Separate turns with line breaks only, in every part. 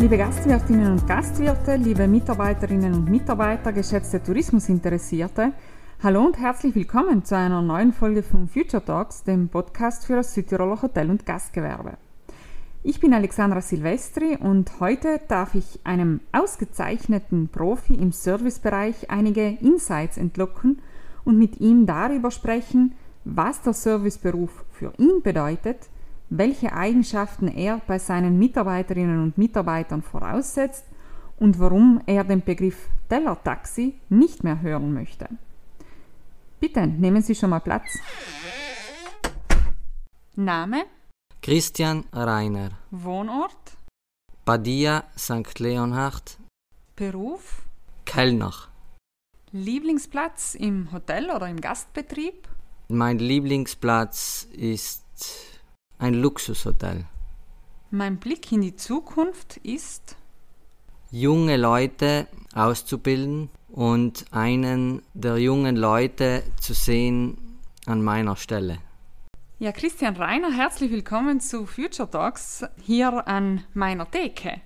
Liebe Gastwirtinnen und Gastwirte, liebe Mitarbeiterinnen und Mitarbeiter, geschätzte Tourismusinteressierte, hallo und herzlich willkommen zu einer neuen Folge von Future Talks, dem Podcast für das Südtiroler Hotel- und Gastgewerbe. Ich bin Alexandra Silvestri und heute darf ich einem ausgezeichneten Profi im Servicebereich einige Insights entlocken und mit ihm darüber sprechen, was der Serviceberuf für ihn bedeutet, welche Eigenschaften er bei seinen Mitarbeiterinnen und Mitarbeitern voraussetzt und warum er den Begriff Tellertaxi nicht mehr hören möchte. Bitte nehmen Sie schon mal Platz. Name?
Christian Reiner.
Wohnort?
Badia St. Leonhard.
Beruf?
Kellner.
Lieblingsplatz im Hotel oder im Gastbetrieb?
Mein Lieblingsplatz ist ein Luxushotel.
Mein Blick in die Zukunft ist
junge Leute auszubilden und einen der jungen Leute zu sehen an meiner Stelle.
Ja, Christian Reiner, herzlich willkommen zu Future Talks hier an meiner Theke.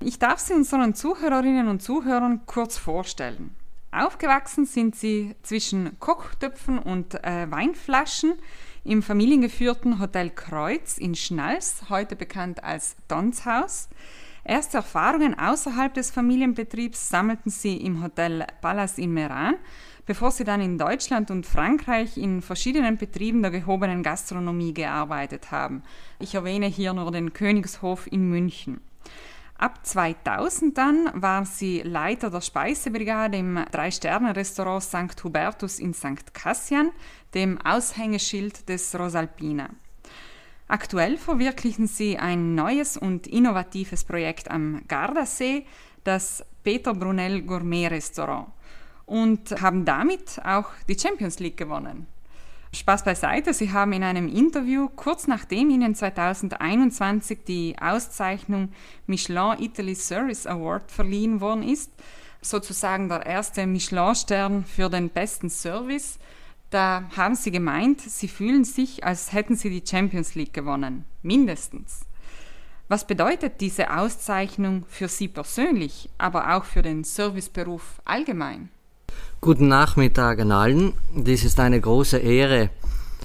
Ich darf Sie unseren Zuhörerinnen und Zuhörern kurz vorstellen. Aufgewachsen sind Sie zwischen Kochtöpfen und äh, Weinflaschen im familiengeführten Hotel Kreuz in Schnals, heute bekannt als Donshaus. Erste Erfahrungen außerhalb des Familienbetriebs sammelten sie im Hotel Palace in Meran, bevor sie dann in Deutschland und Frankreich in verschiedenen Betrieben der gehobenen Gastronomie gearbeitet haben. Ich erwähne hier nur den Königshof in München. Ab 2000 dann war sie Leiter der Speisebrigade im Drei-Sterne-Restaurant St. Hubertus in St. Cassian, dem Aushängeschild des Rosalpina. Aktuell verwirklichen sie ein neues und innovatives Projekt am Gardasee, das Peter Brunel Gourmet Restaurant, und haben damit auch die Champions League gewonnen. Spaß beiseite, Sie haben in einem Interview, kurz nachdem Ihnen 2021 die Auszeichnung Michelin Italy Service Award verliehen worden ist, sozusagen der erste Michelin-Stern für den besten Service, da haben sie gemeint, sie fühlen sich, als hätten sie die Champions League gewonnen. Mindestens. Was bedeutet diese Auszeichnung für Sie persönlich, aber auch für den Serviceberuf allgemein?
Guten Nachmittag an allen. Dies ist eine große Ehre,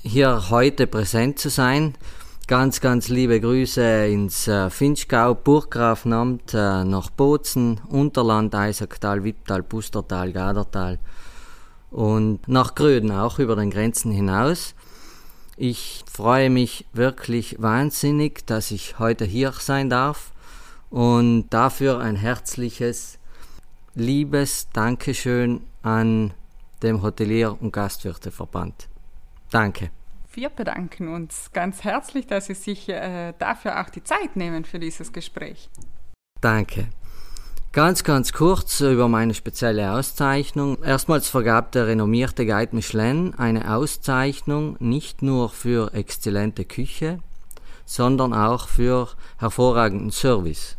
hier heute präsent zu sein. Ganz, ganz liebe Grüße ins äh, Finchgau, Burggrafenamt, äh, nach Bozen, Unterland, Eisacktal, Wipptal, Pustertal, Gadertal und nach Gröden auch über den Grenzen hinaus. Ich freue mich wirklich wahnsinnig, dass ich heute hier sein darf und dafür ein herzliches, liebes Dankeschön an dem Hotelier- und Gastwirteverband. Danke.
Wir bedanken uns ganz herzlich, dass Sie sich äh, dafür auch die Zeit nehmen für dieses Gespräch.
Danke. Ganz, ganz kurz über meine spezielle Auszeichnung. Erstmals vergab der renommierte Guide Michelin eine Auszeichnung nicht nur für exzellente Küche, sondern auch für hervorragenden Service.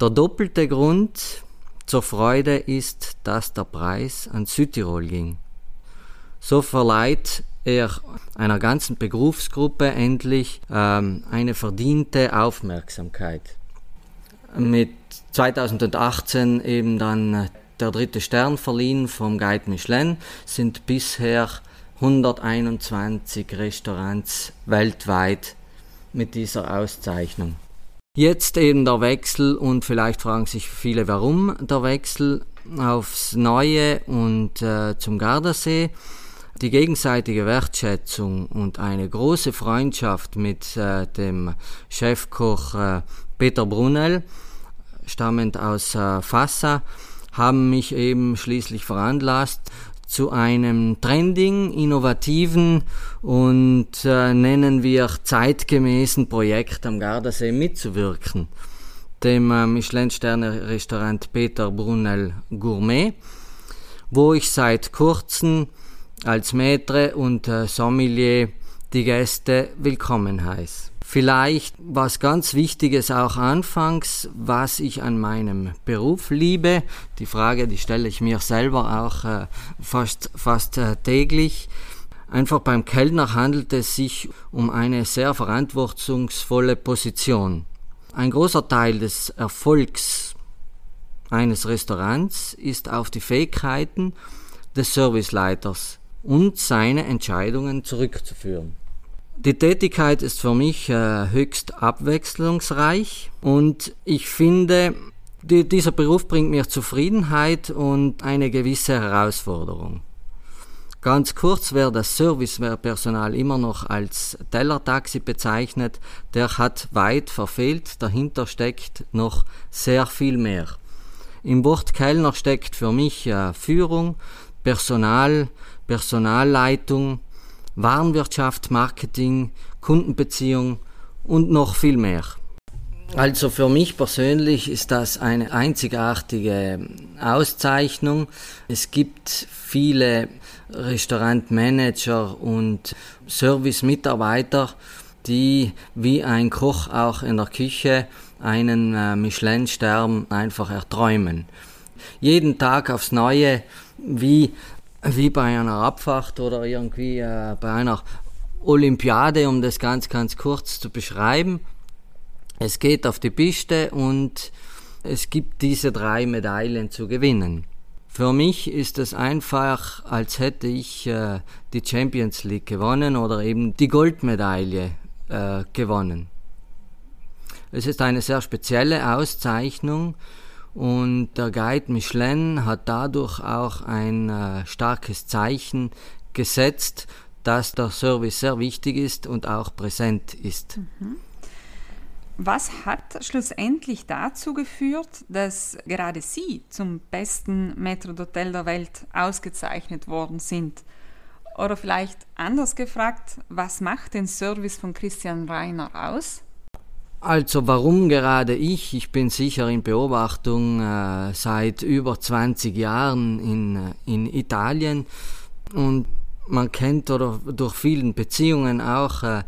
Der doppelte Grund zur Freude ist, dass der Preis an Südtirol ging. So verleiht er einer ganzen Berufsgruppe endlich ähm, eine verdiente Aufmerksamkeit. Mit 2018 eben dann äh, der dritte Stern verliehen vom Guide Michelin, sind bisher 121 Restaurants weltweit mit dieser Auszeichnung. Jetzt eben der Wechsel und vielleicht fragen sich viele, warum der Wechsel aufs Neue und äh, zum Gardasee. Die gegenseitige Wertschätzung und eine große Freundschaft mit äh, dem Chefkoch äh, Peter Brunel stammend aus äh, Fassa, haben mich eben schließlich veranlasst, zu einem trending, innovativen und äh, nennen wir zeitgemäßen Projekt am Gardasee mitzuwirken, dem äh, Michelin-Sterne-Restaurant Peter Brunel Gourmet, wo ich seit kurzem als Maître und äh, Sommelier die Gäste willkommen heiße. Vielleicht was ganz Wichtiges auch anfangs, was ich an meinem Beruf liebe. Die Frage, die stelle ich mir selber auch äh, fast, fast äh, täglich. Einfach beim Kellner handelt es sich um eine sehr verantwortungsvolle Position. Ein großer Teil des Erfolgs eines Restaurants ist auf die Fähigkeiten des Serviceleiters und seine Entscheidungen zurückzuführen. Die Tätigkeit ist für mich äh, höchst abwechslungsreich und ich finde, die, dieser Beruf bringt mir Zufriedenheit und eine gewisse Herausforderung. Ganz kurz, wer das Servicepersonal immer noch als Tellertaxi bezeichnet, der hat weit verfehlt, dahinter steckt noch sehr viel mehr. Im Wort Kellner steckt für mich äh, Führung, Personal, Personalleitung, Warenwirtschaft, Marketing, Kundenbeziehung und noch viel mehr. Also für mich persönlich ist das eine einzigartige Auszeichnung. Es gibt viele Restaurantmanager und Servicemitarbeiter, die wie ein Koch auch in der Küche einen äh, Michelin-Stern einfach erträumen. Jeden Tag aufs Neue, wie wie bei einer Abfahrt oder irgendwie äh, bei einer Olympiade, um das ganz, ganz kurz zu beschreiben. Es geht auf die Piste und es gibt diese drei Medaillen zu gewinnen. Für mich ist es einfach, als hätte ich äh, die Champions League gewonnen oder eben die Goldmedaille äh, gewonnen. Es ist eine sehr spezielle Auszeichnung und der Guide Michelin hat dadurch auch ein äh, starkes Zeichen gesetzt, dass der Service sehr wichtig ist und auch präsent ist. Mhm.
Was hat schlussendlich dazu geführt, dass gerade Sie zum besten Metro d'Hotel der Welt ausgezeichnet worden sind? Oder vielleicht anders gefragt, was macht den Service von Christian Reiner aus?
Also warum gerade ich? Ich bin sicher in Beobachtung äh, seit über 20 Jahren in, äh, in Italien und man kennt oder durch vielen Beziehungen auch, äh,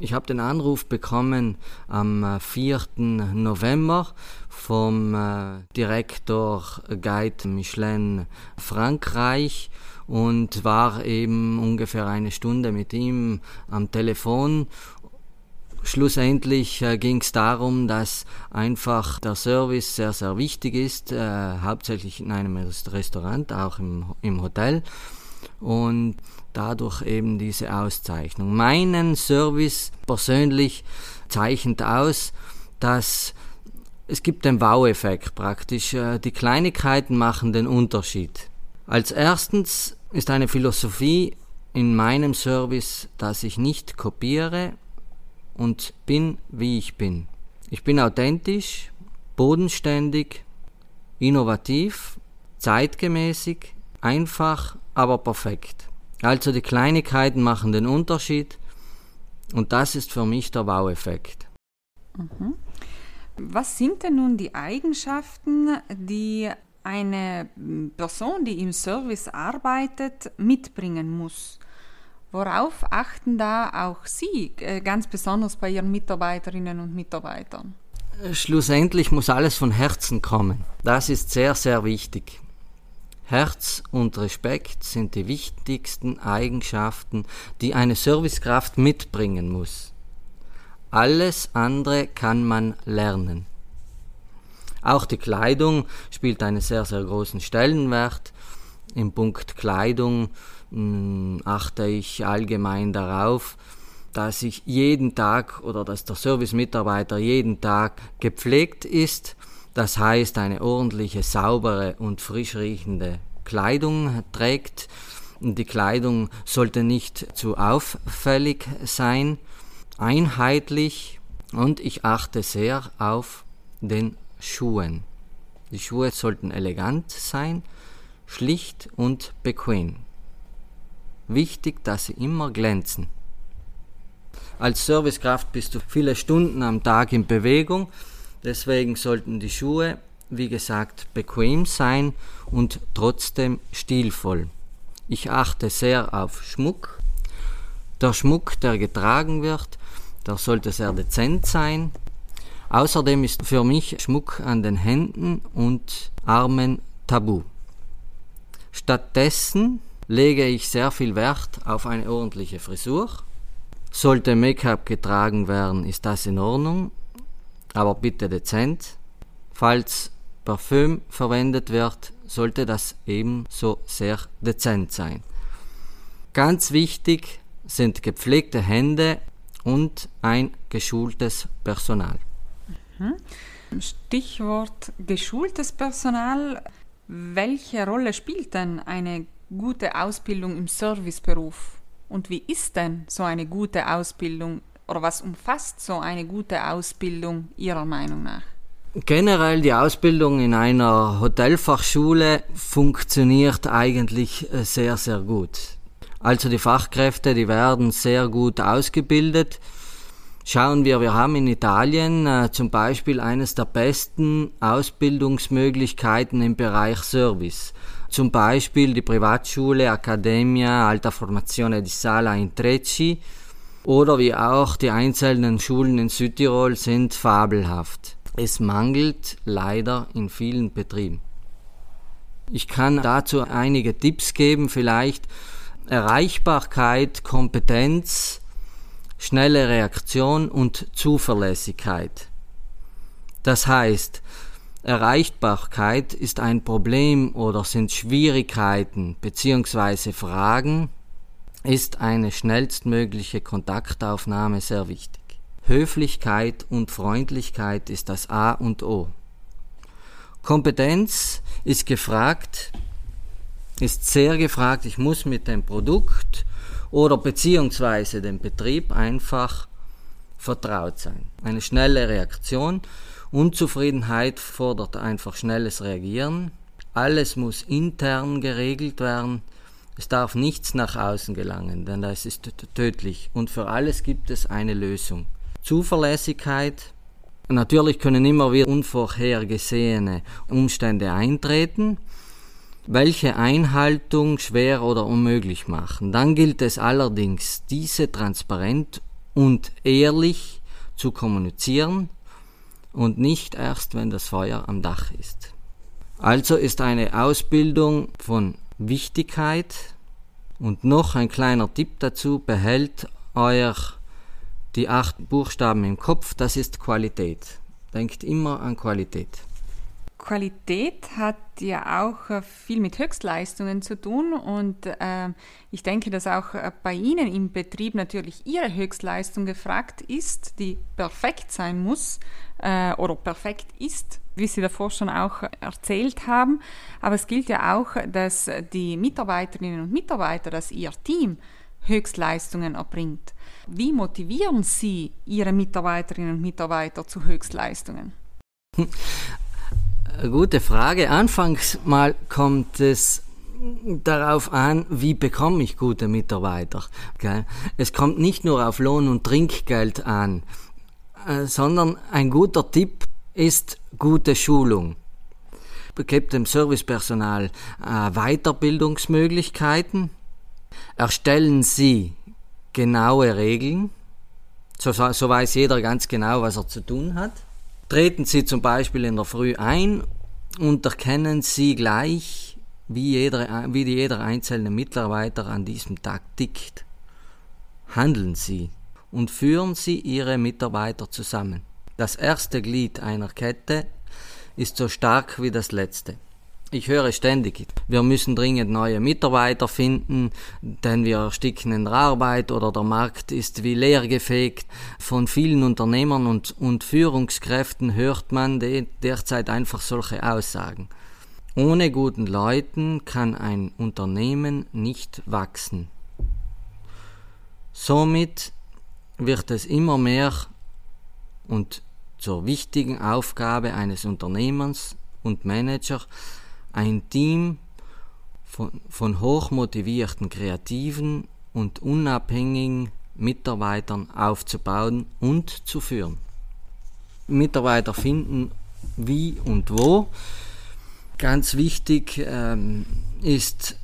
ich habe den Anruf bekommen am 4. Äh, November vom äh, Direktor Guide Michelin Frankreich und war eben ungefähr eine Stunde mit ihm am Telefon Schlussendlich äh, ging es darum, dass einfach der Service sehr, sehr wichtig ist, äh, hauptsächlich in einem Restaurant, auch im, im Hotel und dadurch eben diese Auszeichnung. Meinen Service persönlich zeichnet aus, dass es gibt den Wow-Effekt praktisch. Äh, die Kleinigkeiten machen den Unterschied. Als erstens ist eine Philosophie in meinem Service, dass ich nicht kopiere, und bin, wie ich bin. Ich bin authentisch, bodenständig, innovativ, zeitgemäßig, einfach, aber perfekt. Also die Kleinigkeiten machen den Unterschied und das ist für mich der Wow-Effekt.
Mhm. Was sind denn nun die Eigenschaften, die eine Person, die im Service arbeitet, mitbringen muss? Worauf achten da auch Sie äh, ganz besonders bei Ihren Mitarbeiterinnen und Mitarbeitern?
Schlussendlich muss alles von Herzen kommen. Das ist sehr, sehr wichtig. Herz und Respekt sind die wichtigsten Eigenschaften, die eine Servicekraft mitbringen muss. Alles andere kann man lernen. Auch die Kleidung spielt einen sehr, sehr großen Stellenwert. Im Punkt Kleidung achte ich allgemein darauf, dass ich jeden Tag oder dass der Servicemitarbeiter jeden Tag gepflegt ist. Das heißt, eine ordentliche, saubere und frisch riechende Kleidung trägt. Die Kleidung sollte nicht zu auffällig sein, einheitlich und ich achte sehr auf den Schuhen. Die Schuhe sollten elegant sein, schlicht und bequem wichtig, dass sie immer glänzen. Als Servicekraft bist du viele Stunden am Tag in Bewegung, deswegen sollten die Schuhe, wie gesagt, bequem sein und trotzdem stilvoll. Ich achte sehr auf Schmuck. Der Schmuck, der getragen wird, der sollte sehr dezent sein. Außerdem ist für mich Schmuck an den Händen und Armen tabu. Stattdessen lege ich sehr viel Wert auf eine ordentliche Frisur. Sollte Make-up getragen werden, ist das in Ordnung. aber bitte dezent. Falls Parfüm verwendet wird, sollte das ebenso sehr dezent sein. Ganz wichtig sind gepflegte Hände und ein geschultes Personal.
Mhm. Stichwort geschultes Personal. Welche Rolle spielt denn eine gute Ausbildung im Serviceberuf? Und wie ist denn so eine gute Ausbildung oder was umfasst so eine gute Ausbildung Ihrer Meinung nach?
Generell die Ausbildung in einer Hotelfachschule funktioniert eigentlich äh, sehr, sehr gut. Also die Fachkräfte, die werden sehr gut ausgebildet. Schauen wir, wir haben in Italien äh, zum Beispiel eines der besten Ausbildungsmöglichkeiten im Bereich Service. Zum Beispiel die Privatschule Accademia Alta Formazione di Sala in Trecci oder wie auch die einzelnen Schulen in Südtirol sind fabelhaft. Es mangelt leider in vielen Betrieben. Ich kann dazu einige Tipps geben, vielleicht Erreichbarkeit, Kompetenz, schnelle Reaktion und Zuverlässigkeit. Das heißt, Erreichbarkeit ist ein Problem oder sind Schwierigkeiten bzw. Fragen, ist eine schnellstmögliche Kontaktaufnahme sehr wichtig. Höflichkeit und Freundlichkeit ist das A und O. Kompetenz ist gefragt, ist sehr gefragt. Ich muss mit dem Produkt oder beziehungsweise dem Betrieb einfach vertraut sein. Eine schnelle Reaktion. Unzufriedenheit fordert einfach schnelles Reagieren. Alles muss intern geregelt werden. Es darf nichts nach außen gelangen, denn das ist tödlich. Und für alles gibt es eine Lösung. Zuverlässigkeit. Natürlich können immer wieder unvorhergesehene Umstände eintreten, welche Einhaltung schwer oder unmöglich machen. Dann gilt es allerdings, diese transparent und ehrlich zu kommunizieren und nicht erst, wenn das Feuer am Dach ist. Also ist eine Ausbildung von Wichtigkeit und noch ein kleiner Tipp dazu, behält euer die acht Buchstaben im Kopf, das ist Qualität. Denkt immer an Qualität.
Qualität hat ja auch äh, viel mit Höchstleistungen zu tun und äh, ich denke, dass auch äh, bei Ihnen im Betrieb natürlich Ihre Höchstleistung gefragt ist, die perfekt sein muss äh, oder perfekt ist, wie Sie davor schon auch erzählt haben. Aber es gilt ja auch, dass die Mitarbeiterinnen und Mitarbeiter, dass Ihr Team Höchstleistungen erbringt. Wie motivieren Sie Ihre Mitarbeiterinnen und Mitarbeiter zu Höchstleistungen?
Gute Frage. Anfangs mal kommt es darauf an, wie bekomme ich gute Mitarbeiter. Es kommt nicht nur auf Lohn und Trinkgeld an, äh, sondern ein guter Tipp ist gute Schulung. Gebt dem Servicepersonal äh, Weiterbildungsmöglichkeiten, erstellen Sie genaue Regeln, so, so weiß jeder ganz genau, was er zu tun hat. Treten Sie zum Beispiel in der Früh ein und erkennen Sie gleich, wie jeder, wie jeder einzelne Mitarbeiter an diesem Tag tickt. Handeln Sie und führen Sie Ihre Mitarbeiter zusammen. Das erste Glied einer Kette ist so stark wie das letzte. Ich höre ständig, wir müssen dringend neue Mitarbeiter finden, denn wir ersticken in der Arbeit oder der Markt ist wie leergefegt. Von vielen Unternehmern und, und Führungskräften hört man derzeit einfach solche Aussagen. Ohne guten Leuten kann ein Unternehmen nicht wachsen. Somit wird es immer mehr und zur wichtigen Aufgabe eines Unternehmens und Managers, ein Team von, von hochmotivierten, kreativen und unabhängigen Mitarbeitern aufzubauen und zu führen. Mitarbeiter finden wie und wo. Ganz wichtig ähm, ist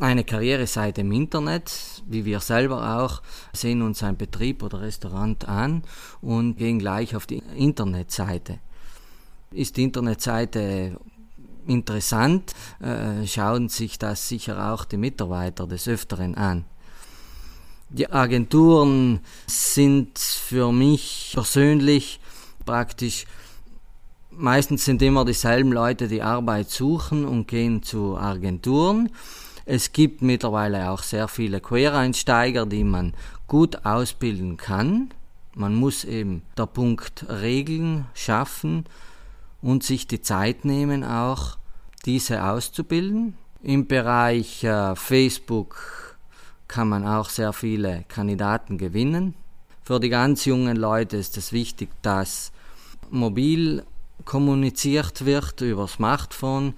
eine Karriereseite im Internet, wie wir selber auch, sehen uns ein Betrieb oder Restaurant an und gehen gleich auf die Internetseite. Ist die Internetseite interessant, äh, schauen sich das sicher auch die Mitarbeiter des Öfteren an. Die Agenturen sind für mich persönlich praktisch meistens sind immer dieselben Leute, die Arbeit suchen und gehen zu Agenturen. Es gibt mittlerweile auch sehr viele Quereinsteiger, die man gut ausbilden kann. Man muss eben der Punkt Regeln schaffen und sich die Zeit nehmen, auch diese auszubilden. Im Bereich äh, Facebook kann man auch sehr viele Kandidaten gewinnen. Für die ganz jungen Leute ist es wichtig, dass mobil kommuniziert wird über Smartphone.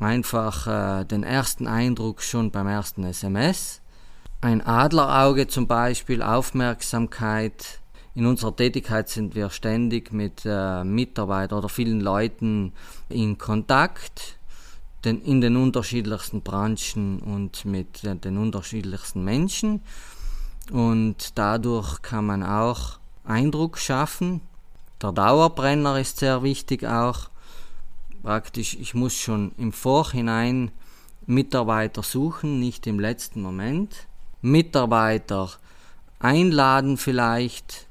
Einfach äh, den ersten Eindruck schon beim ersten SMS. Ein Adlerauge zum Beispiel, Aufmerksamkeit. In unserer Tätigkeit sind wir ständig mit äh, Mitarbeitern oder vielen Leuten in Kontakt den, in den unterschiedlichsten Branchen und mit äh, den unterschiedlichsten Menschen. Und dadurch kann man auch Eindruck schaffen. Der Dauerbrenner ist sehr wichtig auch. Praktisch, ich muss schon im Vorhinein Mitarbeiter suchen, nicht im letzten Moment. Mitarbeiter einladen vielleicht,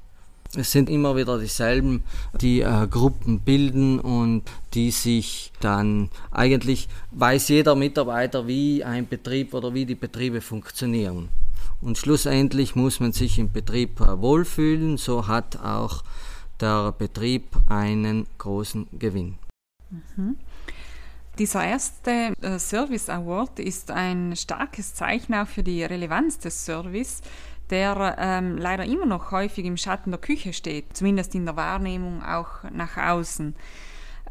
es sind immer wieder dieselben, die äh, Gruppen bilden und die sich dann eigentlich weiß jeder Mitarbeiter, wie ein Betrieb oder wie die Betriebe funktionieren. Und schlussendlich muss man sich im Betrieb äh, wohlfühlen, so hat auch der Betrieb einen großen Gewinn.
Mhm. Dieser erste äh, Service Award ist ein starkes Zeichen auch für die Relevanz des Service der ähm, leider immer noch häufig im Schatten der Küche steht, zumindest in der Wahrnehmung auch nach außen.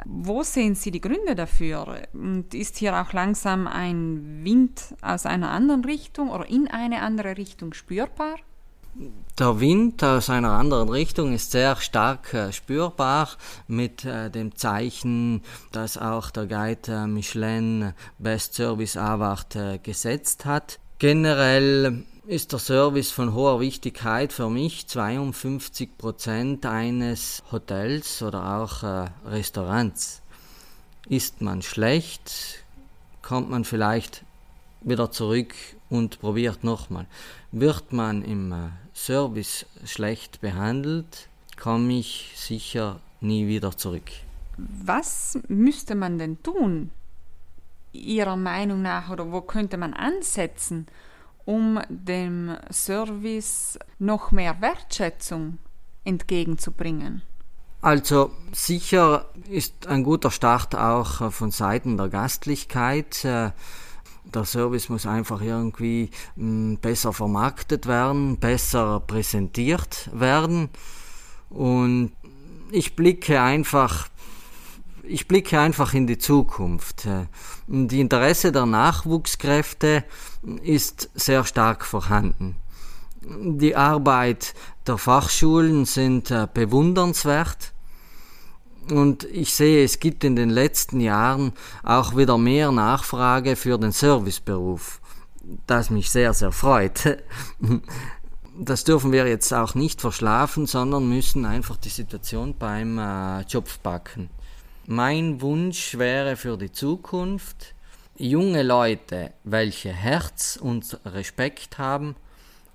Wo sehen Sie die Gründe dafür? Und ist hier auch langsam ein Wind aus einer anderen Richtung oder in eine andere Richtung spürbar?
Der Wind aus einer anderen Richtung ist sehr stark äh, spürbar mit äh, dem Zeichen, das auch der Guide äh, Michelin Best Service Award äh, gesetzt hat. Generell ist der Service von hoher Wichtigkeit für mich. 52 Prozent eines Hotels oder auch äh, Restaurants. Ist man schlecht, kommt man vielleicht wieder zurück und probiert nochmal. Wird man im äh, Service schlecht behandelt, komme ich sicher nie wieder zurück.
Was müsste man denn tun, Ihrer Meinung nach, oder wo könnte man ansetzen, um dem Service noch mehr Wertschätzung entgegenzubringen?
Also sicher ist ein guter Start auch äh, von Seiten der Gastlichkeit. Äh, der Service muss einfach irgendwie mm, besser vermarktet werden, besser präsentiert werden. Und ich blicke einfach ich blicke einfach in die Zukunft. Die Interesse der Nachwuchskräfte ist sehr stark vorhanden. Die Arbeit der Fachschulen sind äh, bewundernswert. Und ich sehe, es gibt in den letzten Jahren auch wieder mehr Nachfrage für den Serviceberuf, das mich sehr, sehr freut. Das dürfen wir jetzt auch nicht verschlafen, sondern müssen einfach die Situation beim äh, Job packen. Mein Wunsch wäre für die Zukunft, junge Leute, welche Herz und Respekt haben,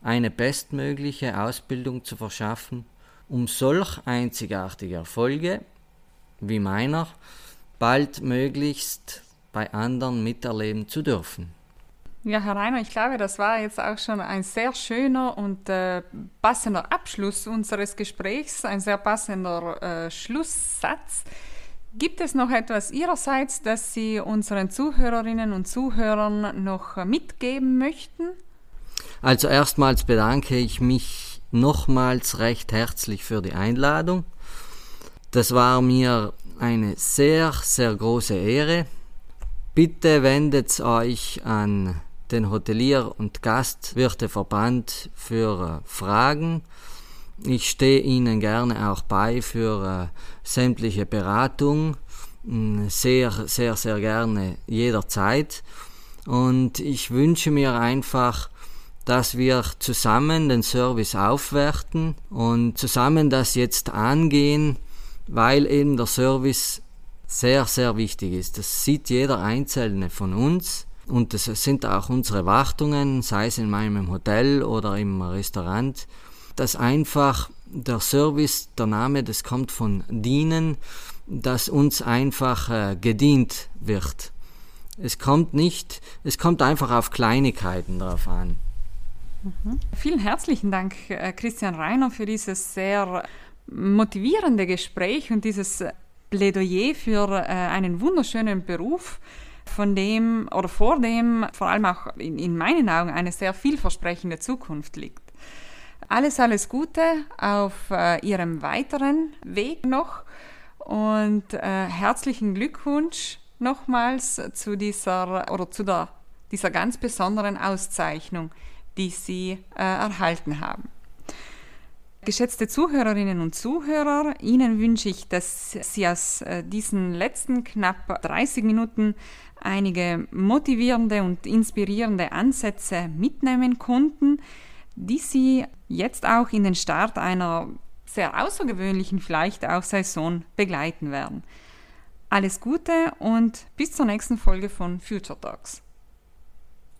eine bestmögliche Ausbildung zu verschaffen, um solch einzigartige Erfolge wie meiner bald möglichst bei anderen miterleben zu dürfen.
Ja, Herr Reiner, ich glaube, das war jetzt auch schon ein sehr schöner und äh, passender Abschluss unseres Gesprächs, ein sehr passender äh, Schlusssatz. Gibt es noch etwas Ihrerseits, das Sie unseren Zuhörerinnen und Zuhörern noch mitgeben möchten?
Also erstmals bedanke ich mich nochmals recht herzlich für die Einladung. Das war mir eine sehr, sehr große Ehre. Bitte wendet euch an den Hotelier- und Gastwirteverband für Fragen ich stehe Ihnen gerne auch bei für äh, sämtliche Beratung, mm, sehr, sehr, sehr gerne jederzeit. Und ich wünsche mir einfach, dass wir zusammen den Service aufwerten und zusammen das jetzt angehen, weil eben der Service sehr, sehr wichtig ist. Das sieht jeder Einzelne von uns und das sind auch unsere Wartungen, sei es in meinem Hotel oder im Restaurant. Dass einfach der Service, der Name, das kommt von dienen, dass uns einfach äh, gedient wird. Es kommt nicht, es kommt einfach auf Kleinigkeiten drauf an.
Mhm. Vielen herzlichen Dank, äh, Christian Reiner, für dieses sehr motivierende Gespräch und dieses Plädoyer für äh, einen wunderschönen Beruf, von dem oder vor dem vor allem auch in, in meinen Augen eine sehr vielversprechende Zukunft liegt. Alles, alles Gute auf äh, Ihrem weiteren Weg noch und äh, herzlichen Glückwunsch nochmals zu dieser oder zu der, dieser ganz besonderen Auszeichnung, die Sie äh, erhalten haben. Geschätzte Zuhörerinnen und Zuhörer, Ihnen wünsche ich, dass Sie aus äh, diesen letzten knapp 30 Minuten einige motivierende und inspirierende Ansätze mitnehmen konnten, die Sie jetzt auch in den Start einer sehr außergewöhnlichen vielleicht auch Saison begleiten werden. Alles Gute und bis zur nächsten Folge von Future Talks.